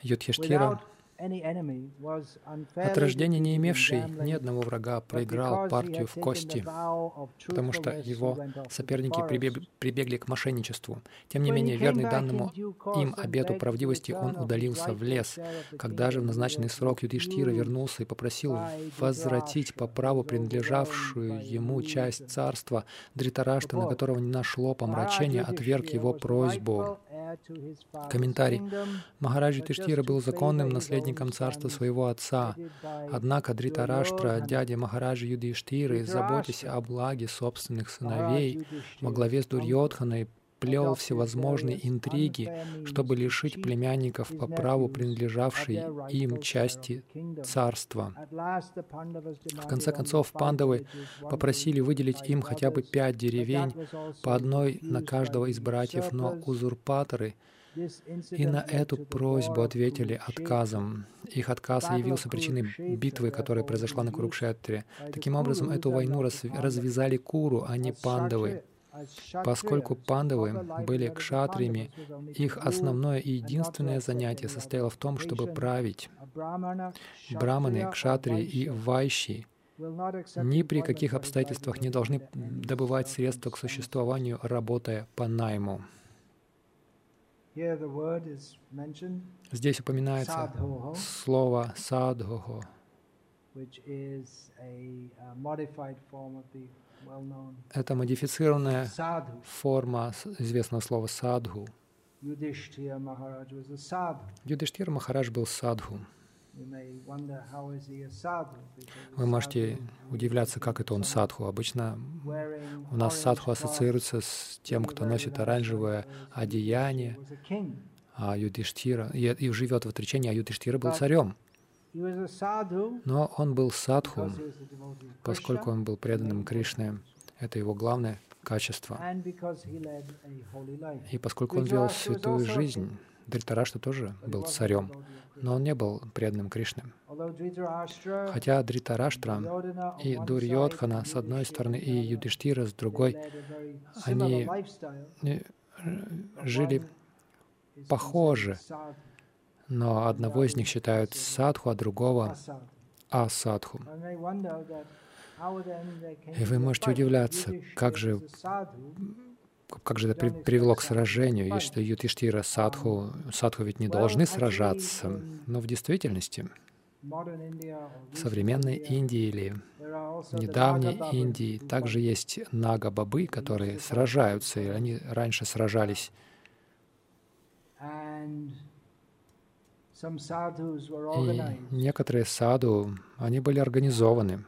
Юдхиштхира, от рождения не имевший ни одного врага, проиграл партию в кости, потому что его соперники прибегли к мошенничеству. Тем не менее, верный данному им обету правдивости, он удалился в лес. Когда же в назначенный срок Юдиштира вернулся и попросил возвратить по праву принадлежавшую ему часть царства, Дритарашта, на которого не нашло помрачения, отверг его просьбу. Комментарий. Махараджи Тиштира был законным наследником царства своего отца. Однако Дритараштра, дядя Махараджи Юдиштиры, заботясь о благе собственных сыновей, во главе с Дурьотханой, плел всевозможные интриги, чтобы лишить племянников по праву принадлежавшей им части царства. В конце концов, пандавы попросили выделить им хотя бы пять деревень, по одной на каждого из братьев, но узурпаторы и на эту просьбу ответили отказом. Их отказ явился причиной битвы, которая произошла на Курукшетре. Таким образом, эту войну развязали Куру, а не пандавы. Поскольку пандавы были кшатриями, их основное и единственное занятие состояло в том, чтобы править. Браманы, кшатрии и вайщи ни при каких обстоятельствах не должны добывать средства к существованию, работая по найму. Здесь упоминается слово «садхухо», это модифицированная форма известного слова садху. Юдиштир Махарадж был садху. Вы можете удивляться, как это он садху. Обычно у нас садху ассоциируется с тем, кто носит оранжевое одеяние, а Юдиштира, и, и живет в отречении, а Юдиштира был царем. Но он был садху, поскольку он был преданным Кришне. Это его главное качество. И поскольку он вел святую жизнь, Дритарашта тоже был царем, но он не был преданным Кришне. Хотя Дритараштра и Дурьотхана с одной стороны и Юдиштира с другой, они э, жили похоже но одного из них считают садху, а другого асадху. И вы можете удивляться, как же, как же это при, привело к сражению, если Ютиштира садху, садху ведь не должны сражаться, но в действительности в современной Индии или недавней Индии также есть нага-бабы, которые сражаются, и они раньше сражались. И некоторые саду, они были организованы.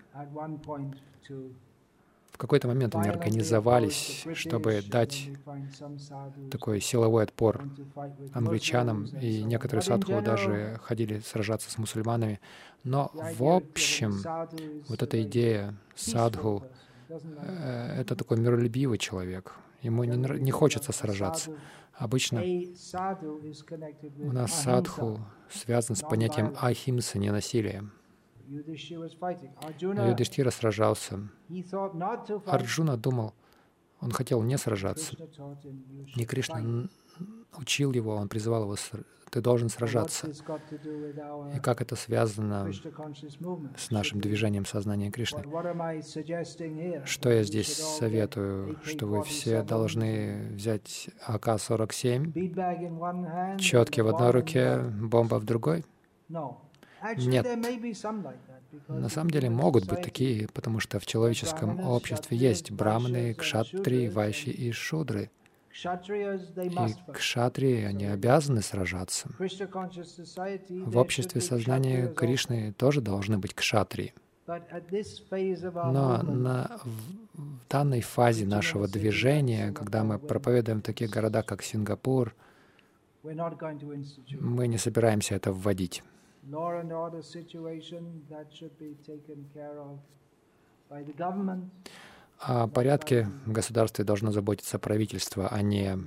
В какой-то момент они организовались, чтобы дать такой силовой отпор англичанам, и некоторые садху даже ходили сражаться с мусульманами. Но в общем, вот эта идея садху э, — это такой миролюбивый человек. Ему не, не хочется сражаться. Обычно у нас садху связан с понятием ахимса, ненасилия. Юдиштира сражался. Арджуна думал, он хотел не сражаться. И Кришна учил его, он призывал его ты должен сражаться. И как это связано с нашим движением сознания Кришны? Что я здесь советую? Что вы все должны взять АК-47, четки в одной руке, бомба в другой? Нет. На самом деле могут быть такие, потому что в человеческом обществе есть браманы, кшатри, вайши и шудры. И кшатрии, они обязаны сражаться. В обществе сознания Кришны тоже должны быть кшатрии. Но на, в данной фазе нашего движения, когда мы проповедуем в таких городах, как Сингапур, мы не собираемся это вводить о порядке в государстве должно заботиться правительство, а не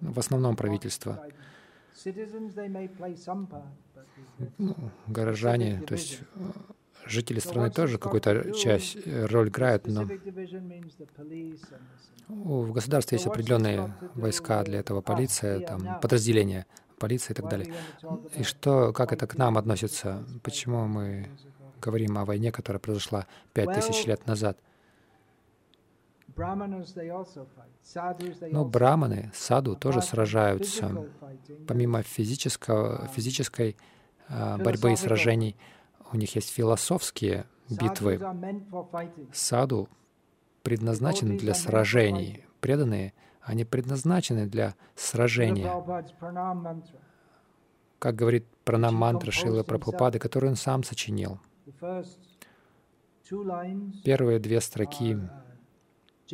в основном правительство. Ну, горожане, то есть жители страны тоже какую-то часть, э, роль играют, но в государстве есть определенные войска для этого, полиция, там, подразделения, полиция и так далее. И что, как это к нам относится? Почему мы говорим о войне, которая произошла пять тысяч лет назад? Но браманы, саду тоже сражаются. Помимо физического, физической а, борьбы и сражений, у них есть философские битвы. Саду предназначены для сражений. Преданные, они предназначены для сражения. Как говорит пранам мантра Шилы Прабхупады, которую он сам сочинил. Первые две строки —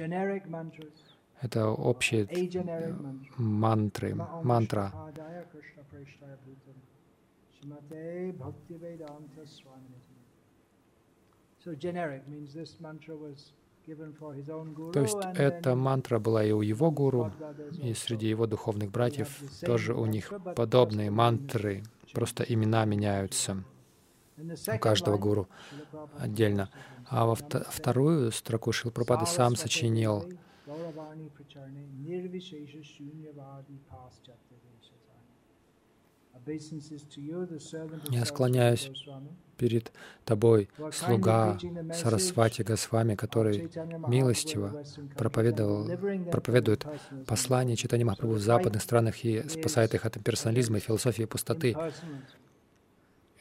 это общие мантры, мантра. То есть эта мантра была и у его гуру, и среди его духовных братьев тоже у них подобные мантры, просто имена меняются у каждого гуру отдельно. А во вторую строку Шилпрапада сам сочинил я склоняюсь перед Тобой, слуга Сарасвати Госвами, который милостиво проповедовал, проповедует послание читания Махапрабху в западных странах и спасает их от имперсонализма и философии пустоты.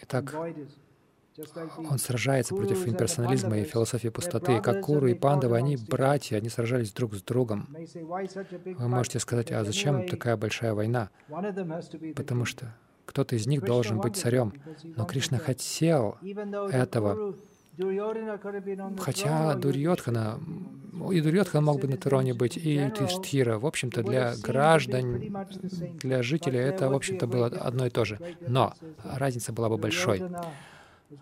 Итак, он сражается против имперсонализма и философии пустоты. Как Куру и Пандавы, они братья, они сражались друг с другом. Вы можете сказать, а зачем такая большая война? Потому что кто-то из них должен быть царем. Но Кришна хотел этого. Хотя Дурьотхана, и Дурьотхан мог бы на троне быть, и Юдхиштхира. В общем-то, для граждан, для жителей это, в общем-то, было одно и то же. Но разница была бы большой.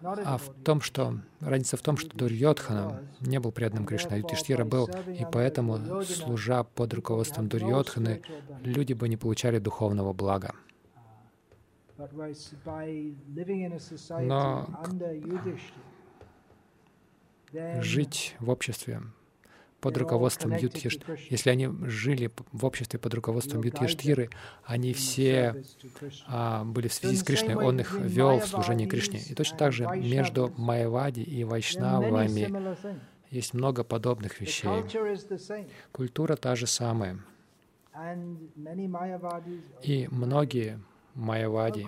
А в том, что разница в том, что Дурьотхана не был преданным Кришне, а Ютиштира был, и поэтому, служа под руководством Дурьотханы, люди бы не получали духовного блага. Но жить в обществе под руководством Юдхиштиры, если они жили в обществе под руководством Юдхиштиры, они все а, были в связи с Кришной, он их вел в служении Кришне. И точно так же между Майявади и Вайшнавами есть много подобных вещей. Культура та же самая. И многие майявади.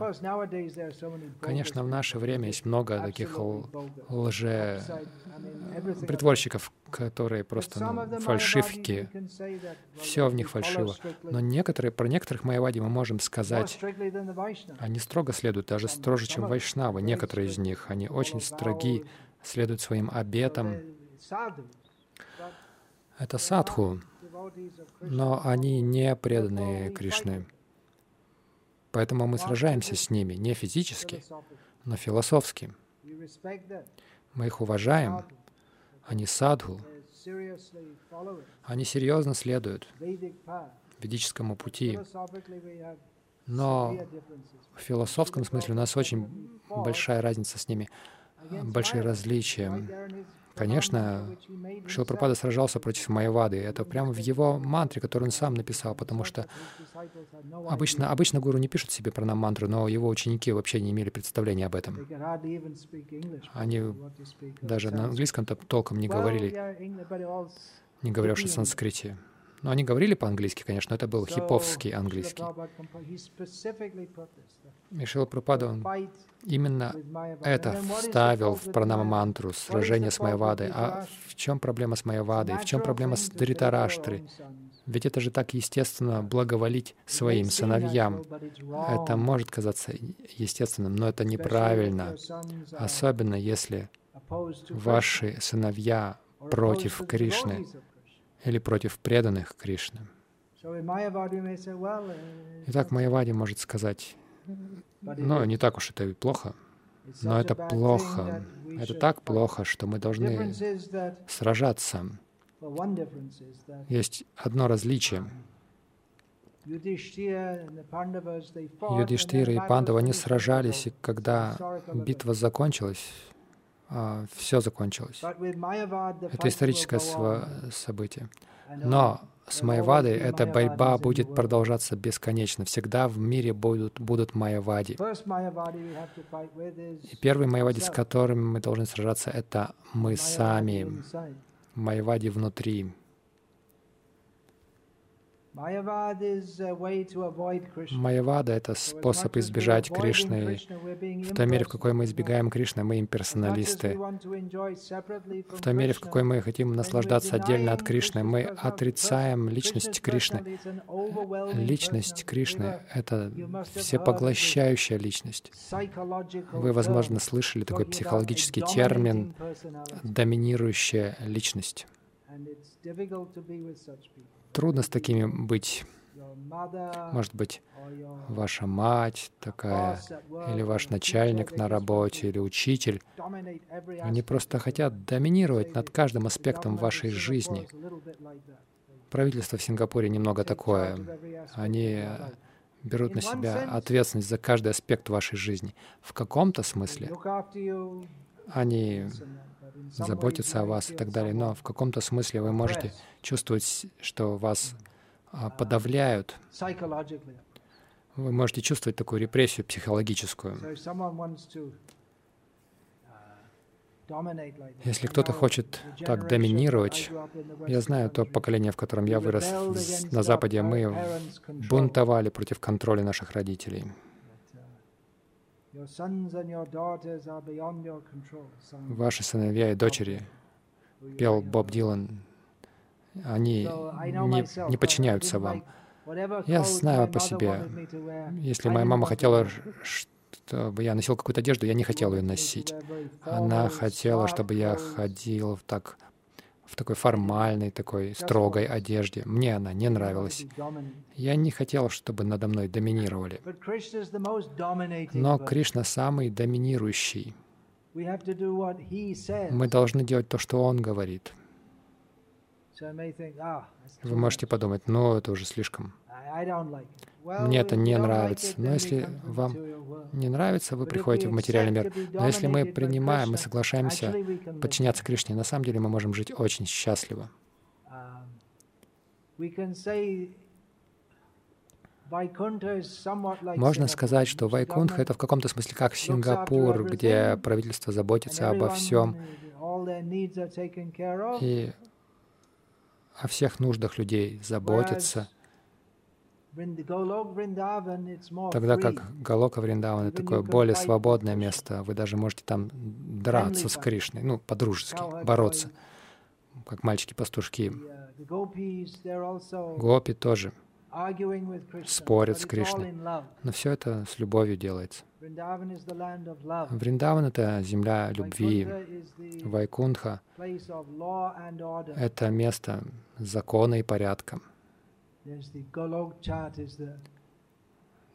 Конечно, в наше время есть много таких лже притворщиков, которые просто фальшивки. Все в них фальшиво. Но некоторые, про некоторых майявади мы можем сказать, они строго следуют, даже строже, чем вайшнавы. Некоторые из них, они очень строги, следуют своим обетам. Это садху, но они не преданные Кришны. Поэтому мы сражаемся с ними не физически, но философски. Мы их уважаем. Они садху. Они серьезно следуют ведическому пути. Но в философском смысле у нас очень большая разница с ними, большие различия. Конечно, Шилапрапада сражался против Майявады. Это прямо в его мантре, которую он сам написал, потому что обычно, обычно гуру не пишут себе про нам мантру, но его ученики вообще не имели представления об этом. Они даже на английском толком не говорили, не говоря уж о санскрите. Но они говорили по-английски, конечно, но это был хиповский английский. И Шила он именно это вставил в пранама-мантру, сражение с Майявадой. А в чем проблема с Майявадой? В чем проблема с Даритараштрой? Ведь это же так естественно благоволить своим сыновьям. Это может казаться естественным, но это неправильно. Особенно если ваши сыновья против Кришны или против преданных Кришны. Итак, Майявади может сказать, ну, не так уж это и плохо, но это плохо. Это так плохо, что мы должны сражаться. Есть одно различие. Юдиштира и Пандава, они сражались, и когда битва закончилась, а, все закончилось. Это историческое событие. Но с Майявадой эта борьба будет продолжаться бесконечно. Всегда в мире будут, будут Майявади. И первый Майявади, с которым мы должны сражаться, это мы сами. Майявади внутри. Майявада — это способ избежать Кришны. В той мере, в какой мы избегаем Кришны, мы имперсоналисты. В той мере, в какой мы хотим наслаждаться отдельно от Кришны, мы отрицаем личность Кришны. Личность Кришны — это всепоглощающая личность. Вы, возможно, слышали такой психологический термин «доминирующая личность» трудно с такими быть. Может быть, ваша мать такая, или ваш начальник на работе, или учитель. Они просто хотят доминировать над каждым аспектом вашей жизни. Правительство в Сингапуре немного такое. Они берут на себя ответственность за каждый аспект вашей жизни. В каком-то смысле они заботиться о вас и так далее. Но в каком-то смысле вы можете чувствовать, что вас а, подавляют. Вы можете чувствовать такую репрессию психологическую. Если кто-то хочет так доминировать, я знаю то поколение, в котором я вырос на Западе, мы бунтовали против контроля наших родителей. Ваши сыновья и дочери, пел Боб Дилан, они не, не подчиняются вам. Я знаю по себе, если моя мама хотела, чтобы я носил какую-то одежду, я не хотел ее носить. Она хотела, чтобы я ходил так в такой формальной, такой строгой одежде. Мне она не нравилась. Я не хотел, чтобы надо мной доминировали. Но Кришна самый доминирующий. Мы должны делать то, что Он говорит. Вы можете подумать, ну это уже слишком. Мне это не нравится. Но если вам не нравится, вы приходите в материальный мир. Но если мы принимаем и соглашаемся подчиняться Кришне, на самом деле мы можем жить очень счастливо. Можно сказать, что Вайкунтха — это в каком-то смысле как Сингапур, где правительство заботится обо всем, и о всех нуждах людей заботится, Тогда как Галока Вриндаван — это такое более свободное место. Вы даже можете там драться с Кришной, ну, по-дружески, бороться, как мальчики-пастушки. Uh, Гопи тоже спорят с Кришной. Но все это с любовью делается. Вриндаван — это земля любви. Вайкунха — это место закона и порядка.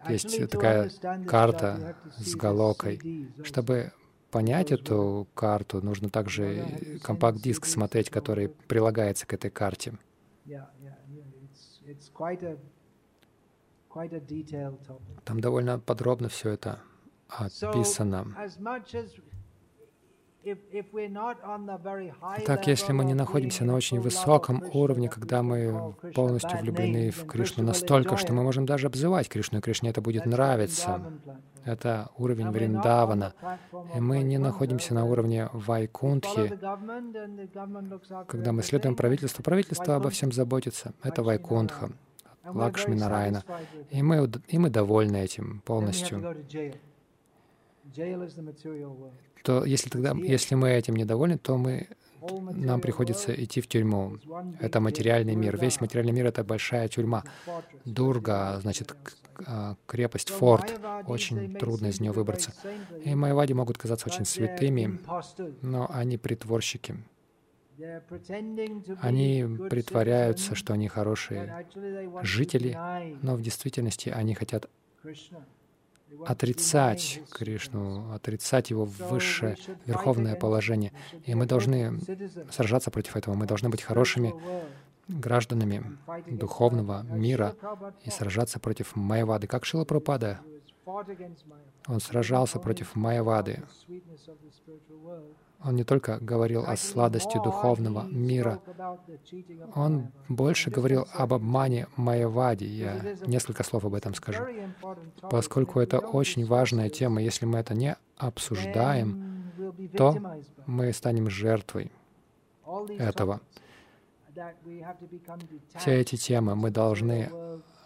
Есть такая карта с галокой. Чтобы понять эту карту, нужно также компакт-диск смотреть, который прилагается к этой карте. Там довольно подробно все это описано. Итак, если мы не находимся на очень высоком уровне, когда мы полностью влюблены в Кришну настолько, что мы можем даже обзывать Кришну, и Кришне это будет нравиться, это уровень Вриндавана. И мы не находимся на уровне Вайкунтхи, когда мы следуем правительству. Правительство обо всем заботится. Это Вайкунтха, Лакшми Нарайна. И мы, и мы довольны этим полностью то если тогда, если мы этим недовольны, то мы, нам приходится идти в тюрьму. Это материальный мир. Весь материальный мир — это большая тюрьма. Дурга, значит, а, крепость, форт. Очень трудно из нее выбраться. И майвади могут казаться очень святыми, но они притворщики. Они притворяются, что они хорошие жители, но в действительности они хотят отрицать Кришну, отрицать его высшее верховное положение. И мы должны сражаться против этого. Мы должны быть хорошими гражданами духовного мира и сражаться против Майвады. Как Шила Прабхупада Он сражался против Майявады. Он не только говорил о сладости духовного мира, он больше говорил об обмане Майявади. Я несколько слов об этом скажу. Поскольку это очень важная тема, если мы это не обсуждаем, то мы станем жертвой этого. Все эти темы мы должны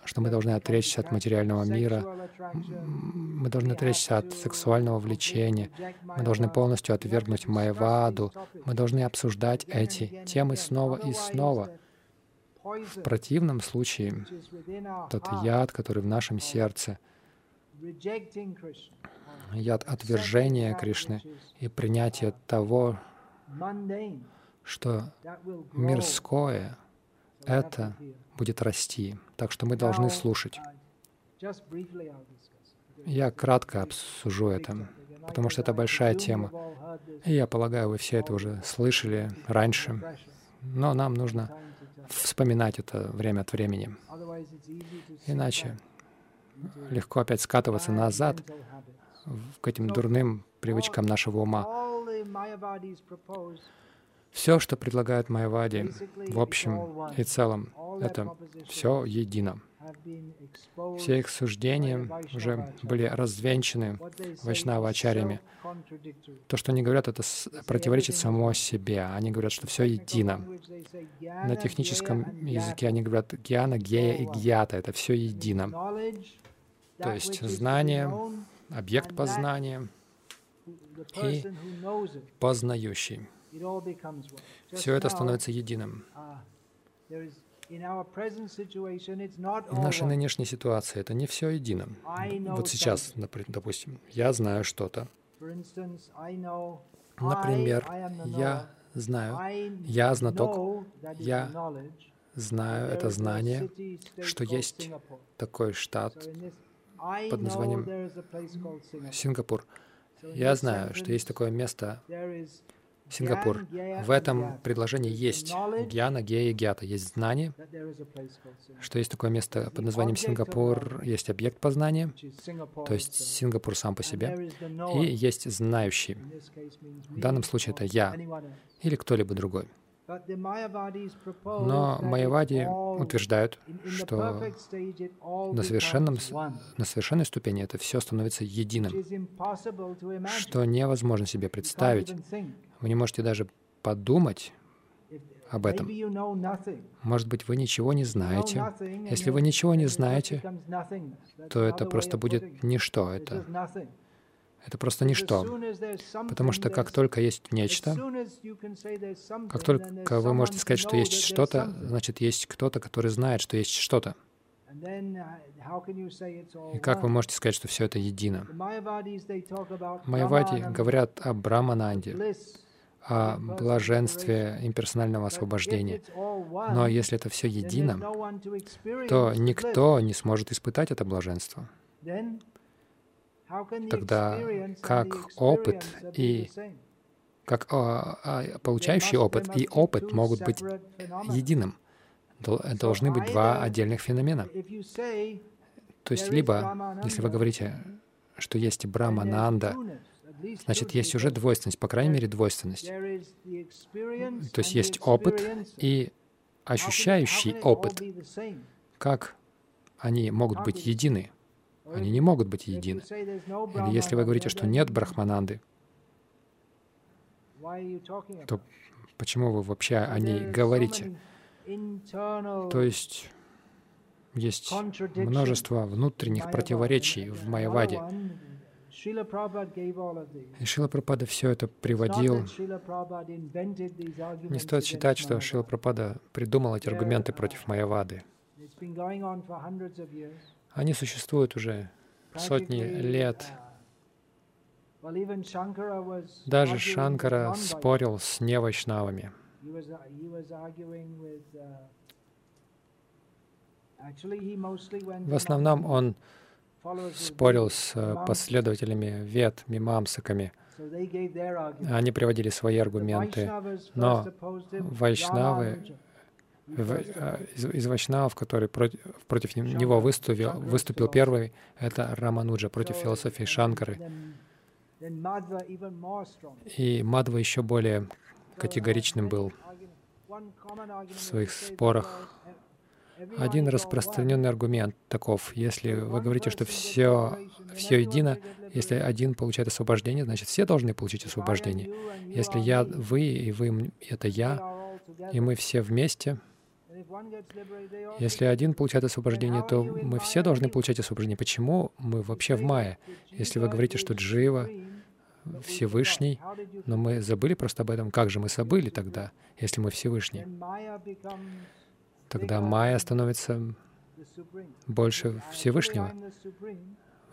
что мы должны отречься от материального мира, мы должны отречься от сексуального влечения, мы должны полностью отвергнуть Майваду, мы должны обсуждать эти темы снова и снова. В противном случае тот яд, который в нашем сердце, яд отвержения Кришны и принятия того, что мирское — это будет расти. Так что мы должны слушать. Я кратко обсужу это, потому что это большая тема. И я полагаю, вы все это уже слышали раньше. Но нам нужно вспоминать это время от времени. Иначе легко опять скатываться назад к этим дурным привычкам нашего ума. Все, что предлагает Майявади, в общем и целом, это все едино. Все их суждения уже были развенчаны вайшнава-ачарьями. То, что они говорят, это противоречит само себе. Они говорят, что все едино. На техническом языке они говорят гьяна, гея и гьята. Это все едино. То есть знание, объект познания и познающий. Все это становится единым. В нашей нынешней ситуации это не все едино. Вот сейчас, допустим, я знаю что-то. Например, я знаю, я знаток, я знаю это знание, что есть такой штат под названием Сингапур. Я знаю, что есть такое место Сингапур. В этом предложении есть гьяна, гея и гьята. Есть знание, что есть такое место под названием Сингапур, есть объект познания, то есть Сингапур сам по себе, и есть знающий. В данном случае это я или кто-либо другой. Но майявади утверждают, что на, совершенном, на совершенной ступени это все становится единым, что невозможно себе представить. Вы не можете даже подумать об этом. Может быть, вы ничего не знаете. Если вы ничего не знаете, то это просто будет ничто. Это это просто ничто. Потому что как только есть нечто, как только вы можете сказать, что есть что-то, значит, есть кто-то, который знает, что есть что-то. И как вы можете сказать, что все это едино? Майявади говорят о Брамананде, о блаженстве имперсонального освобождения. Но если это все едино, то никто не сможет испытать это блаженство тогда как опыт и как а, а, получающий опыт и опыт могут быть единым. Должны быть два отдельных феномена. То есть либо, если вы говорите, что есть Брахмананда, значит, есть уже двойственность, по крайней мере, двойственность. То есть есть опыт и ощущающий опыт. Как они могут быть едины? Они не могут быть едины. Или если вы говорите, что нет Брахмананды, то почему вы вообще о ней говорите? То есть есть множество внутренних противоречий в Майяваде. И Шила Прабхада все это приводил. Не стоит считать, что Шила Прабхада придумал эти аргументы против Майявады. Они существуют уже сотни лет. Даже Шанкара спорил с невайшнавами. В основном он спорил с последователями вед, мимамсаками. Они приводили свои аргументы, но вайшнавы из, из Вайшнавов, который против, против него выступил, выступил первый, это Рамануджа против философии Шанкары. И Мадва еще более категоричным был в своих спорах. Один распространенный аргумент таков. Если вы говорите, что все, все едино, если один получает освобождение, значит все должны получить освобождение. Если я, вы, и вы — это я, и мы все вместе, если один получает освобождение, то мы все должны получать освобождение. Почему мы вообще в мае? Если вы говорите, что Джива Всевышний, но мы забыли просто об этом. Как же мы забыли тогда, если мы Всевышний? Тогда Майя становится больше Всевышнего.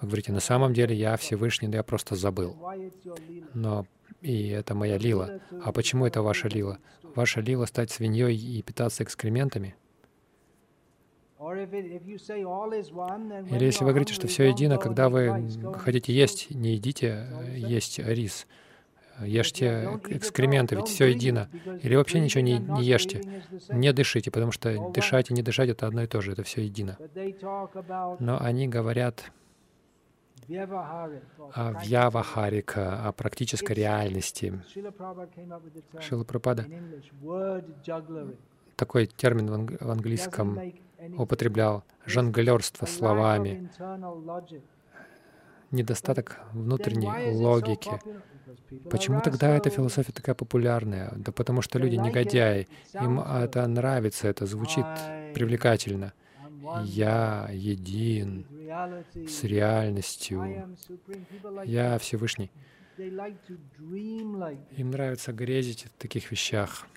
Вы говорите, на самом деле я Всевышний, но я просто забыл. Но и это моя лила. А почему это ваша лила? Ваша лила стать свиньей и питаться экскрементами? Или если вы говорите, что все едино, когда вы хотите есть, не едите есть рис. Ешьте экскременты, ведь все едино. Или вообще ничего не, не ешьте. Не дышите, потому что дышать и не дышать — это одно и то же, это все едино. Но они говорят о вьявахарика, о практической реальности. Шила Прабхада такой термин в английском употреблял жонглерство словами, недостаток внутренней логики. Почему тогда эта философия такая популярная? Да потому что люди негодяи, им это нравится, это звучит привлекательно. Я един с реальностью. Я Всевышний. Им нравится грезить в таких вещах.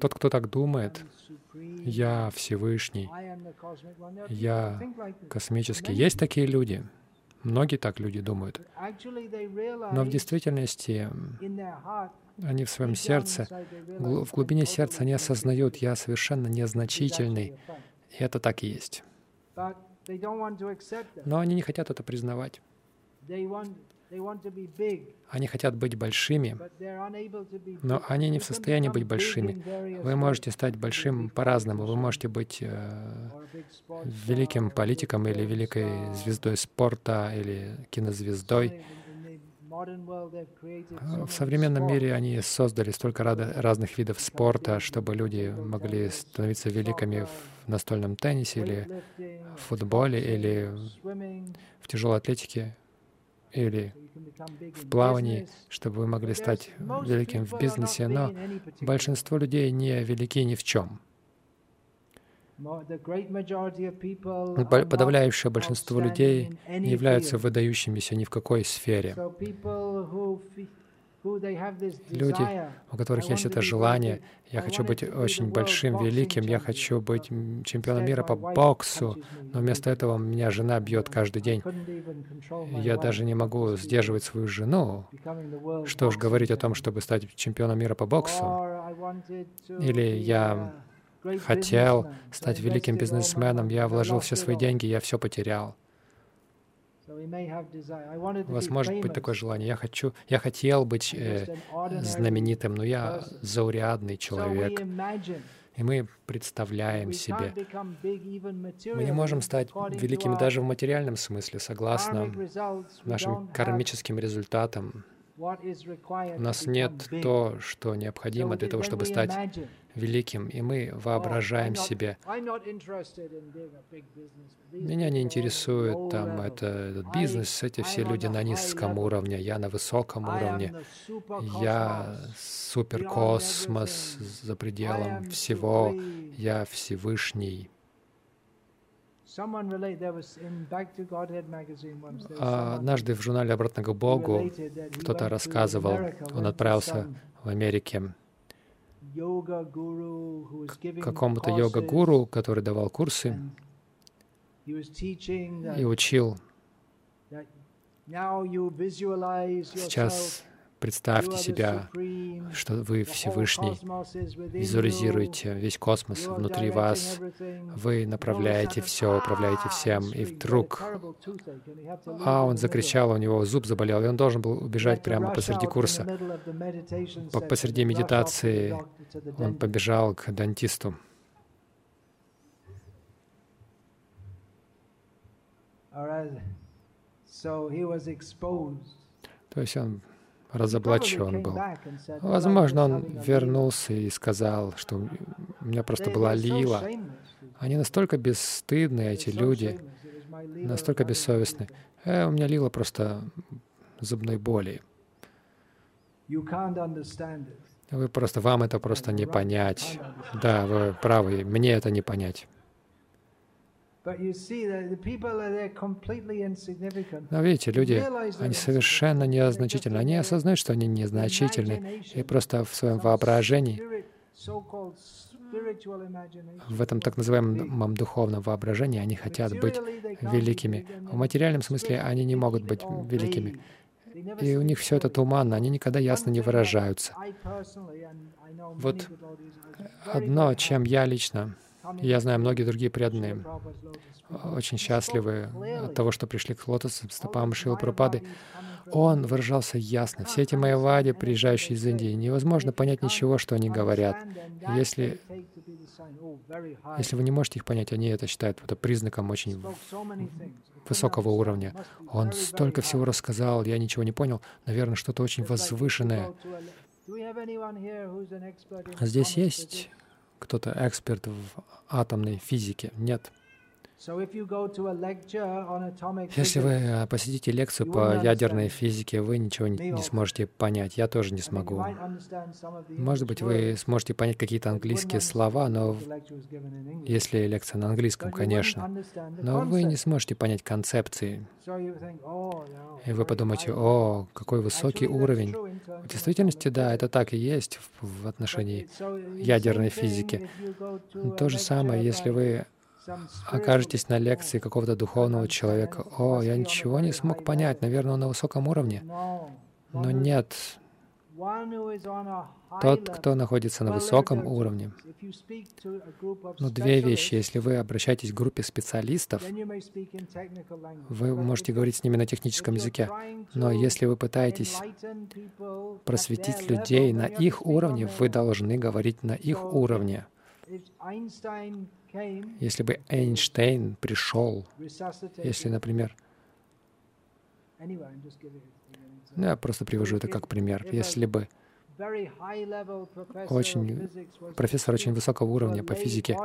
Тот, кто так думает, я Всевышний, я космический. Есть такие люди. Многие так люди думают. Но в действительности они в своем сердце, в глубине сердца они осознают, я совершенно незначительный. И это так и есть. Но они не хотят это признавать. Они хотят быть большими, но они не в состоянии быть большими. Вы можете стать большим по-разному. Вы можете быть э, великим политиком или великой звездой спорта или кинозвездой. В современном мире они создали столько разных видов спорта, чтобы люди могли становиться великими в настольном теннисе или в футболе или в тяжелой атлетике или в плавании, чтобы вы могли стать великим в бизнесе, но большинство людей не велики ни в чем. Подавляющее большинство людей не являются выдающимися ни в какой сфере. Люди, у которых есть это желание, я хочу быть очень большим, великим, я хочу быть чемпионом мира по боксу, но вместо этого меня жена бьет каждый день. Я даже не могу сдерживать свою жену. Что уж говорить о том, чтобы стать чемпионом мира по боксу. Или я хотел стать великим бизнесменом, я вложил все свои деньги, я все потерял. У вас может быть такое желание. Я хочу, я хотел быть э, знаменитым, но я заурядный человек. И мы представляем себе. Мы не можем стать великими даже в материальном смысле, согласно нашим кармическим результатам. У нас нет то, что необходимо для того, чтобы стать великим, и мы воображаем себе. Меня не интересует там это, этот бизнес, эти все люди на низком уровне, я на высоком уровне. Я суперкосмос за пределом всего, я Всевышний. А однажды в журнале «Обратно к Богу» кто-то рассказывал, он отправился в Америке к какому-то йога-гуру, который давал курсы и учил. Сейчас Представьте себя, что вы Всевышний, визуализируете весь космос внутри вас, вы направляете все, управляете всем, и вдруг, а он закричал, у него зуб заболел, и он должен был убежать прямо посреди курса. Посреди медитации он побежал к дантисту. То есть он разоблачен был. Возможно, он вернулся и сказал, что у меня просто была лила. Они настолько бесстыдны, эти люди, настолько бессовестны. Э, у меня лила просто зубной боли. Вы просто, вам это просто не понять. Да, вы правы, мне это не понять. Но видите, люди, они совершенно незначительны. Они осознают, что они незначительны, и просто в своем воображении, в этом так называемом духовном воображении, они хотят быть великими. В материальном смысле они не могут быть великими. И у них все это туманно, они никогда ясно не выражаются. Вот одно, чем я лично я знаю, многие другие преданные очень счастливы от того, что пришли к лотосам стопам Шила Прабхупады. Он выражался ясно. Все эти майявади, приезжающие из Индии, невозможно понять ничего, что они говорят. Если, если вы не можете их понять, они это считают это признаком очень высокого уровня. Он столько всего рассказал, я ничего не понял. Наверное, что-то очень возвышенное. Здесь есть кто-то эксперт в атомной физике. Нет. Если вы э, посетите лекцию по ядерной физике, вы ничего не сможете понять. Я тоже не смогу. Может быть, вы сможете понять какие-то английские слова, но если лекция на английском, конечно. Но вы не сможете понять концепции. Oh, и вы подумаете, о, какой высокий уровень. В действительности, да, это так и есть в отношении ядерной физики. То же самое, если вы окажетесь на лекции какого-то духовного человека. О, я ничего не смог понять, наверное, он на высоком уровне. Но нет. Тот, кто находится на высоком уровне. Ну, две вещи. Если вы обращаетесь к группе специалистов, вы можете говорить с ними на техническом языке. Но если вы пытаетесь просветить людей на их уровне, вы должны говорить на их уровне. Если бы Эйнштейн пришел, если, например, ну, я просто привожу это как пример. Если бы очень, профессор очень высокого уровня по физике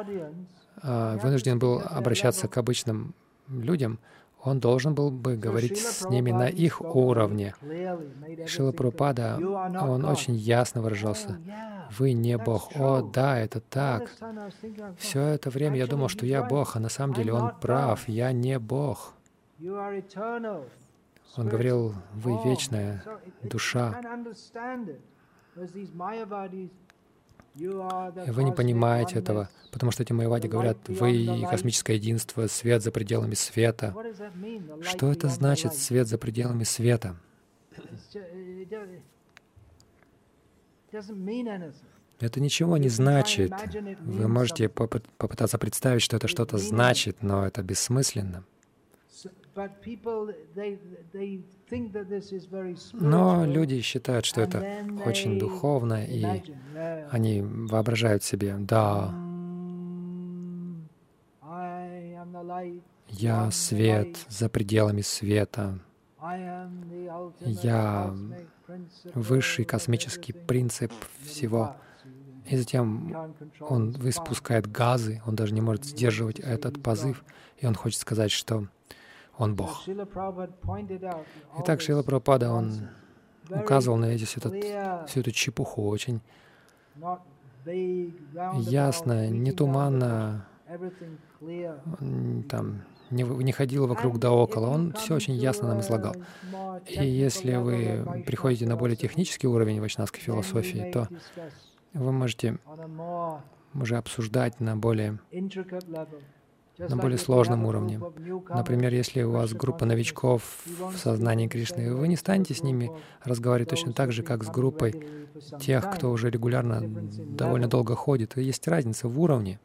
а, вынужден был обращаться к обычным людям, он должен был бы говорить с ними на их уровне. Шила Прупада, он очень ясно выражался. Вы не Бог. О, да, это так. Все это время я думал, что я Бог, а на самом деле он прав. Я не Бог. Он говорил, вы вечная душа. Вы не понимаете этого, потому что эти майявади говорят, вы космическое единство, свет за пределами света. Что это значит, свет за пределами света? Это ничего не значит. Вы можете попытаться представить, что это что-то значит, но это бессмысленно. Но люди считают, что это очень духовно, и они воображают себе, да, я свет за пределами света, я высший космический принцип всего. И затем он испускает газы, он даже не может сдерживать этот позыв, и он хочет сказать, что он Бог. Итак, Шила Прабхупада, он указывал на эти, этот, всю эту чепуху очень ясно, не туманно, там, не, не ходил вокруг да около, он все очень ясно нам излагал. И если вы приходите на более технический уровень вайшнавской философии, то вы можете уже обсуждать на более на более сложном уровне. Например, если у вас группа новичков в сознании Кришны, вы не станете с ними разговаривать точно так же, как с группой тех, кто уже регулярно довольно долго ходит. И есть разница в уровне.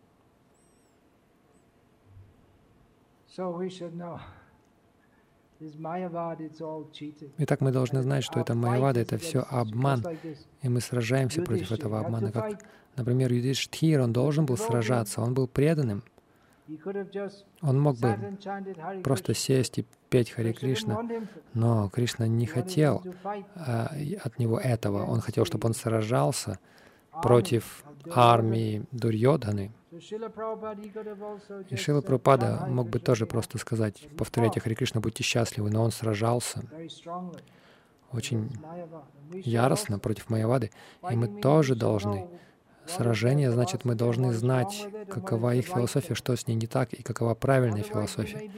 Итак, мы должны знать, что это Майявада, это все обман, и мы сражаемся против этого обмана. Как, например, Юдиштхир, он должен был сражаться, он был преданным. Он мог бы просто сесть и петь Хари Кришна, но Кришна не хотел а, от него этого. Он хотел, чтобы он сражался против армии Дурьодханы. И Шила Прабхупада мог бы тоже просто сказать, повторяйте Хари Кришна, будьте счастливы, но он сражался очень яростно против Майявады, и мы тоже должны сражение, значит, мы должны знать, какова их философия, что с ней не так и какова правильная философия.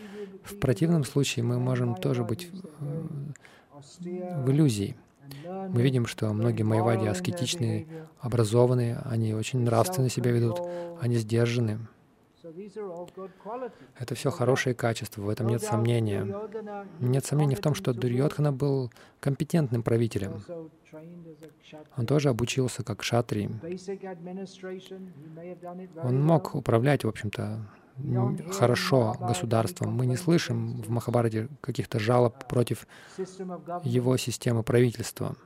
В противном случае мы можем тоже быть в иллюзии. Мы видим, что многие майвади аскетичные, образованные, они очень нравственно себя ведут, они сдержаны. Это все хорошие качества, в этом нет сомнения. Нет сомнений в том, что Дурьотхана был компетентным правителем. Он тоже обучился как шатри. Он мог управлять, в общем-то, хорошо государством. Мы не слышим в Махабарате каких-то жалоб против его системы правительства.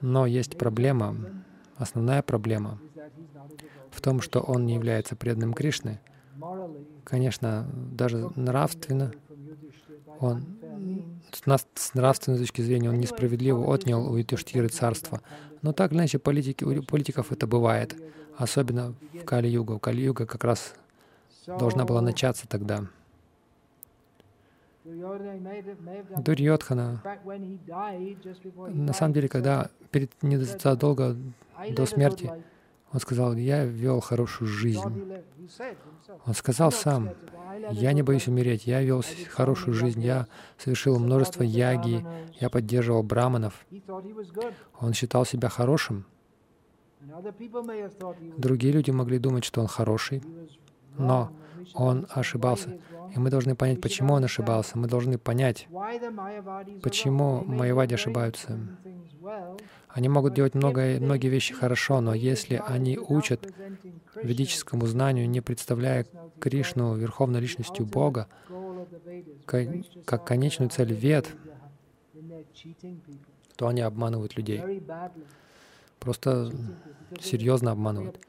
Но есть проблема, основная проблема в том, что он не является преданным Кришны. Конечно, даже нравственно он с нравственной точки зрения он несправедливо отнял у Ютиштиры царство. Но так или иначе политики, у политиков это бывает, особенно в Кали-югу. Кали-юга как раз должна была начаться тогда. Дурьотхана, на самом деле, когда перед незадолго до смерти он сказал, я вел хорошую жизнь. Он сказал сам, я не боюсь умереть, я вел хорошую жизнь, я совершил множество яги, я поддерживал браманов. Он считал себя хорошим. Другие люди могли думать, что он хороший, но он ошибался. И мы должны понять, почему он ошибался. Мы должны понять, почему майявади ошибаются. Они могут делать много, многие вещи хорошо, но если они учат ведическому знанию, не представляя Кришну верховной личностью Бога, как конечную цель вед, то они обманывают людей. Просто серьезно обманывают.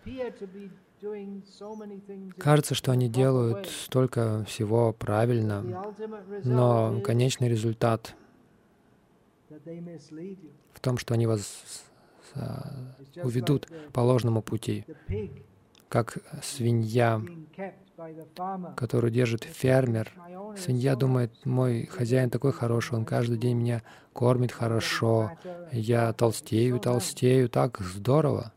Кажется, что они делают столько всего правильно, но конечный результат в том, что они вас уведут по ложному пути, как свинья, которую держит фермер. Свинья думает, мой хозяин такой хороший, он каждый день меня кормит хорошо, я толстею, толстею, так здорово.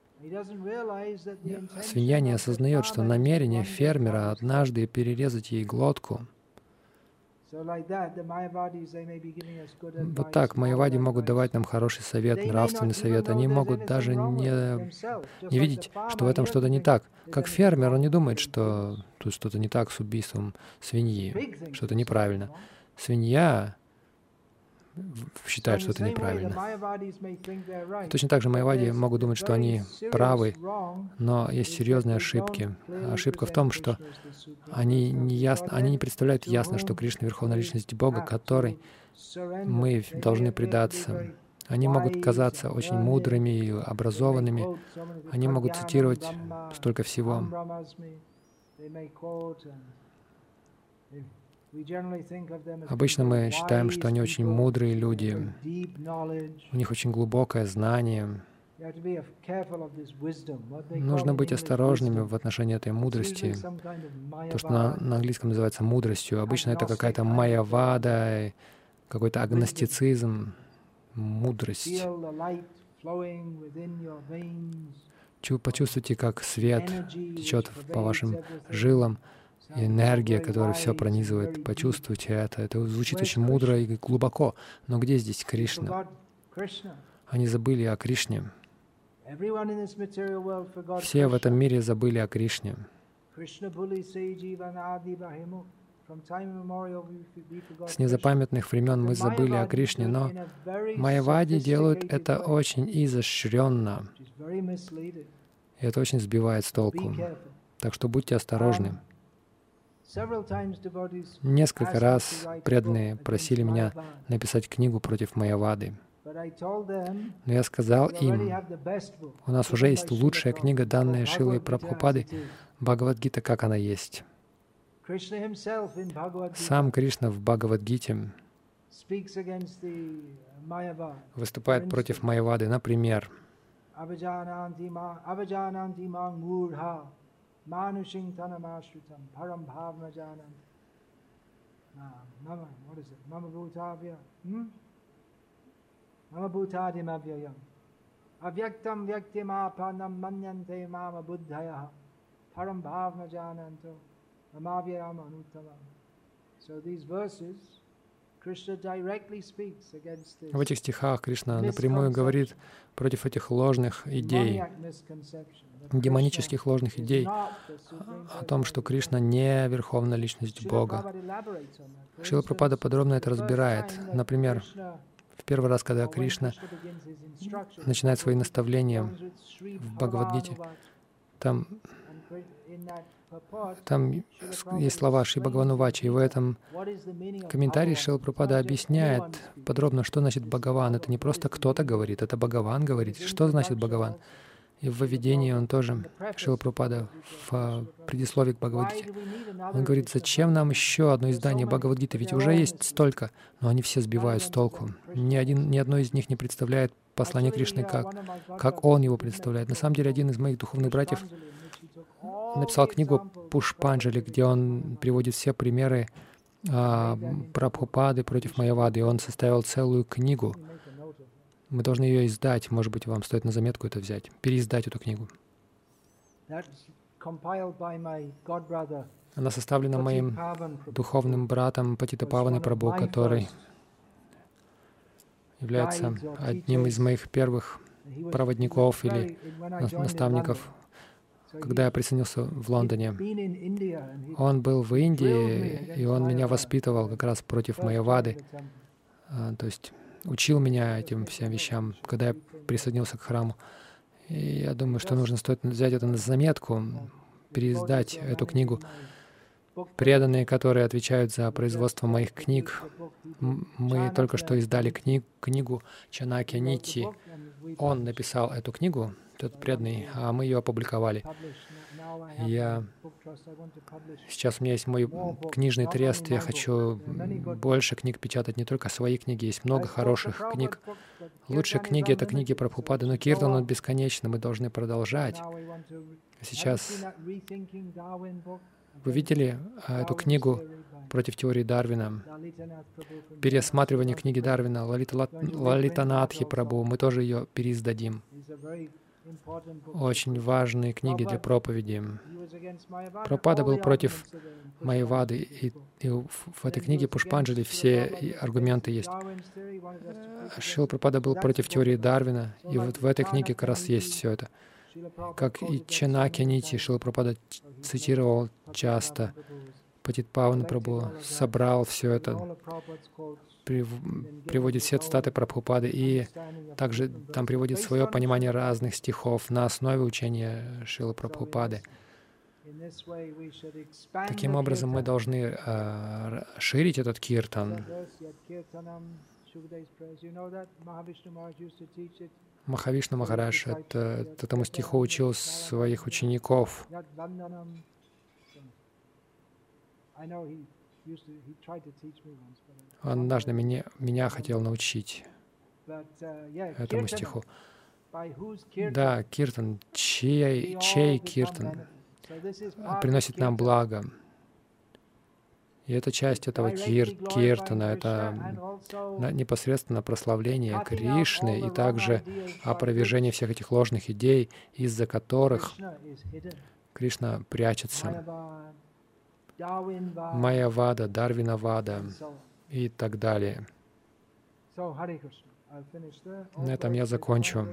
Свинья не осознает, что намерение фермера однажды перерезать ей глотку. Вот так майявади могут давать нам хороший совет, нравственный совет. Они могут даже не, не видеть, что в этом что-то не так. Как фермер, он не думает, что тут что-то не так с убийством свиньи, что-то неправильно. Свинья считают, что это неправильно. точно так же майявади могут думать, что они правы, но есть серьезные ошибки. Ошибка в том, что они не, ясно, они не представляют ясно, что Кришна — Верховная Личность Бога, которой мы должны предаться. Они могут казаться очень мудрыми и образованными. Они могут цитировать столько всего. Обычно мы считаем, что они очень мудрые люди, у них очень глубокое знание. Нужно быть осторожными в отношении этой мудрости. То, что на, на английском называется мудростью. Обычно это какая-то майявада, какой-то агностицизм, мудрость. Почувствуйте, как свет течет по вашим жилам энергия, которая все пронизывает. Почувствуйте это. Это звучит очень мудро и глубоко. Но где здесь Кришна? Они забыли о Кришне. Все в этом мире забыли о Кришне. С незапамятных времен мы забыли о Кришне, но майявади делают это очень изощренно. И это очень сбивает с толку. Так что будьте осторожны. Несколько раз преданные просили меня написать книгу против Майявады. Но я сказал им, у нас уже есть лучшая книга, данная Шилой Прабхупады, Бхагавадгита, как она есть. Сам Кришна в Бхагавадгите выступает против Майявады, например, Manushing tanamashritam param bhavna janant. Mama, what is it? Mama bhutavya. Hmm? Mama bhutadim avyayam. Avyaktam vyaktim apanam manyante mama buddhaya. Param bhavna jananto. Mamavyayam anuttavam. So these verses В этих стихах Кришна напрямую говорит против этих ложных идей, демонических ложных идей о том, что Кришна не верховная личность Бога. Шила Пропада подробно это разбирает. Например, в первый раз, когда Кришна начинает свои наставления в Бхагавадгите, там там есть слова Шри Бхагаванувачи, и в этом комментарии Шил Пропада объясняет подробно, что значит Бхагаван. Это не просто кто-то говорит, это Бхагаван говорит. Что значит Бхагаван? И в введении он тоже, Шила Пропада, в предисловии к Бхагавадгите, он говорит, зачем нам еще одно издание Бхагавадгиты, ведь уже есть столько, но они все сбивают с толку. Ни, один, ни одно из них не представляет послание Кришны, как, как он его представляет. На самом деле, один из моих духовных братьев написал книгу Пушпанджали, где он приводит все примеры а, Прабхупады против Майявады, и он составил целую книгу. Мы должны ее издать, может быть, вам стоит на заметку это взять, переиздать эту книгу. Она составлена моим духовным братом Патита Паваны Прабhu, который является одним из моих первых проводников или наставников когда я присоединился в Лондоне. Он был в Индии, и он меня воспитывал как раз против моей вады. А, то есть учил меня этим всем вещам, когда я присоединился к храму. И я думаю, что нужно стоит взять это на заметку, переиздать эту книгу. Преданные, которые отвечают за производство моих книг, мы только что издали книг, книгу Чанаки Нити. Он написал эту книгу, тот преданный, а мы ее опубликовали. Я... Сейчас у меня есть мой книжный трест, я хочу больше книг печатать, не только свои книги, есть много хороших книг. Лучшие книги — это книги про Пупады, но Киртан, он бесконечно, мы должны продолжать. Сейчас вы видели а, эту книгу против теории Дарвина? Пересматривание книги Дарвина, Лалита, Лалитанатхи Прабу, мы тоже ее переиздадим очень важные книги для проповеди. Пропада был против Майявады, и, и в этой книге Пушпанджали все аргументы есть. Шил Пропада был против теории Дарвина, и вот в этой книге как раз есть все это. Как и Ченаки Нити Шил Пропада цитировал часто, Патит Паван собрал все это приводит все цитаты Прабхупады и также там приводит свое понимание разных стихов на основе учения Шилы Прабхупады. Таким образом, мы должны э, ширить этот киртан. Махавишна Махарадж это, этому стиху учил своих учеников. Он однажды меня, меня хотел научить этому стиху. Да, киртан, чей, чей киртан приносит нам благо. И это часть этого кир, киртана, это непосредственно прославление Кришны и также опровержение всех этих ложных идей, из-за которых Кришна прячется. Майя Вада, Дарвина Вада и так далее. На этом я закончу.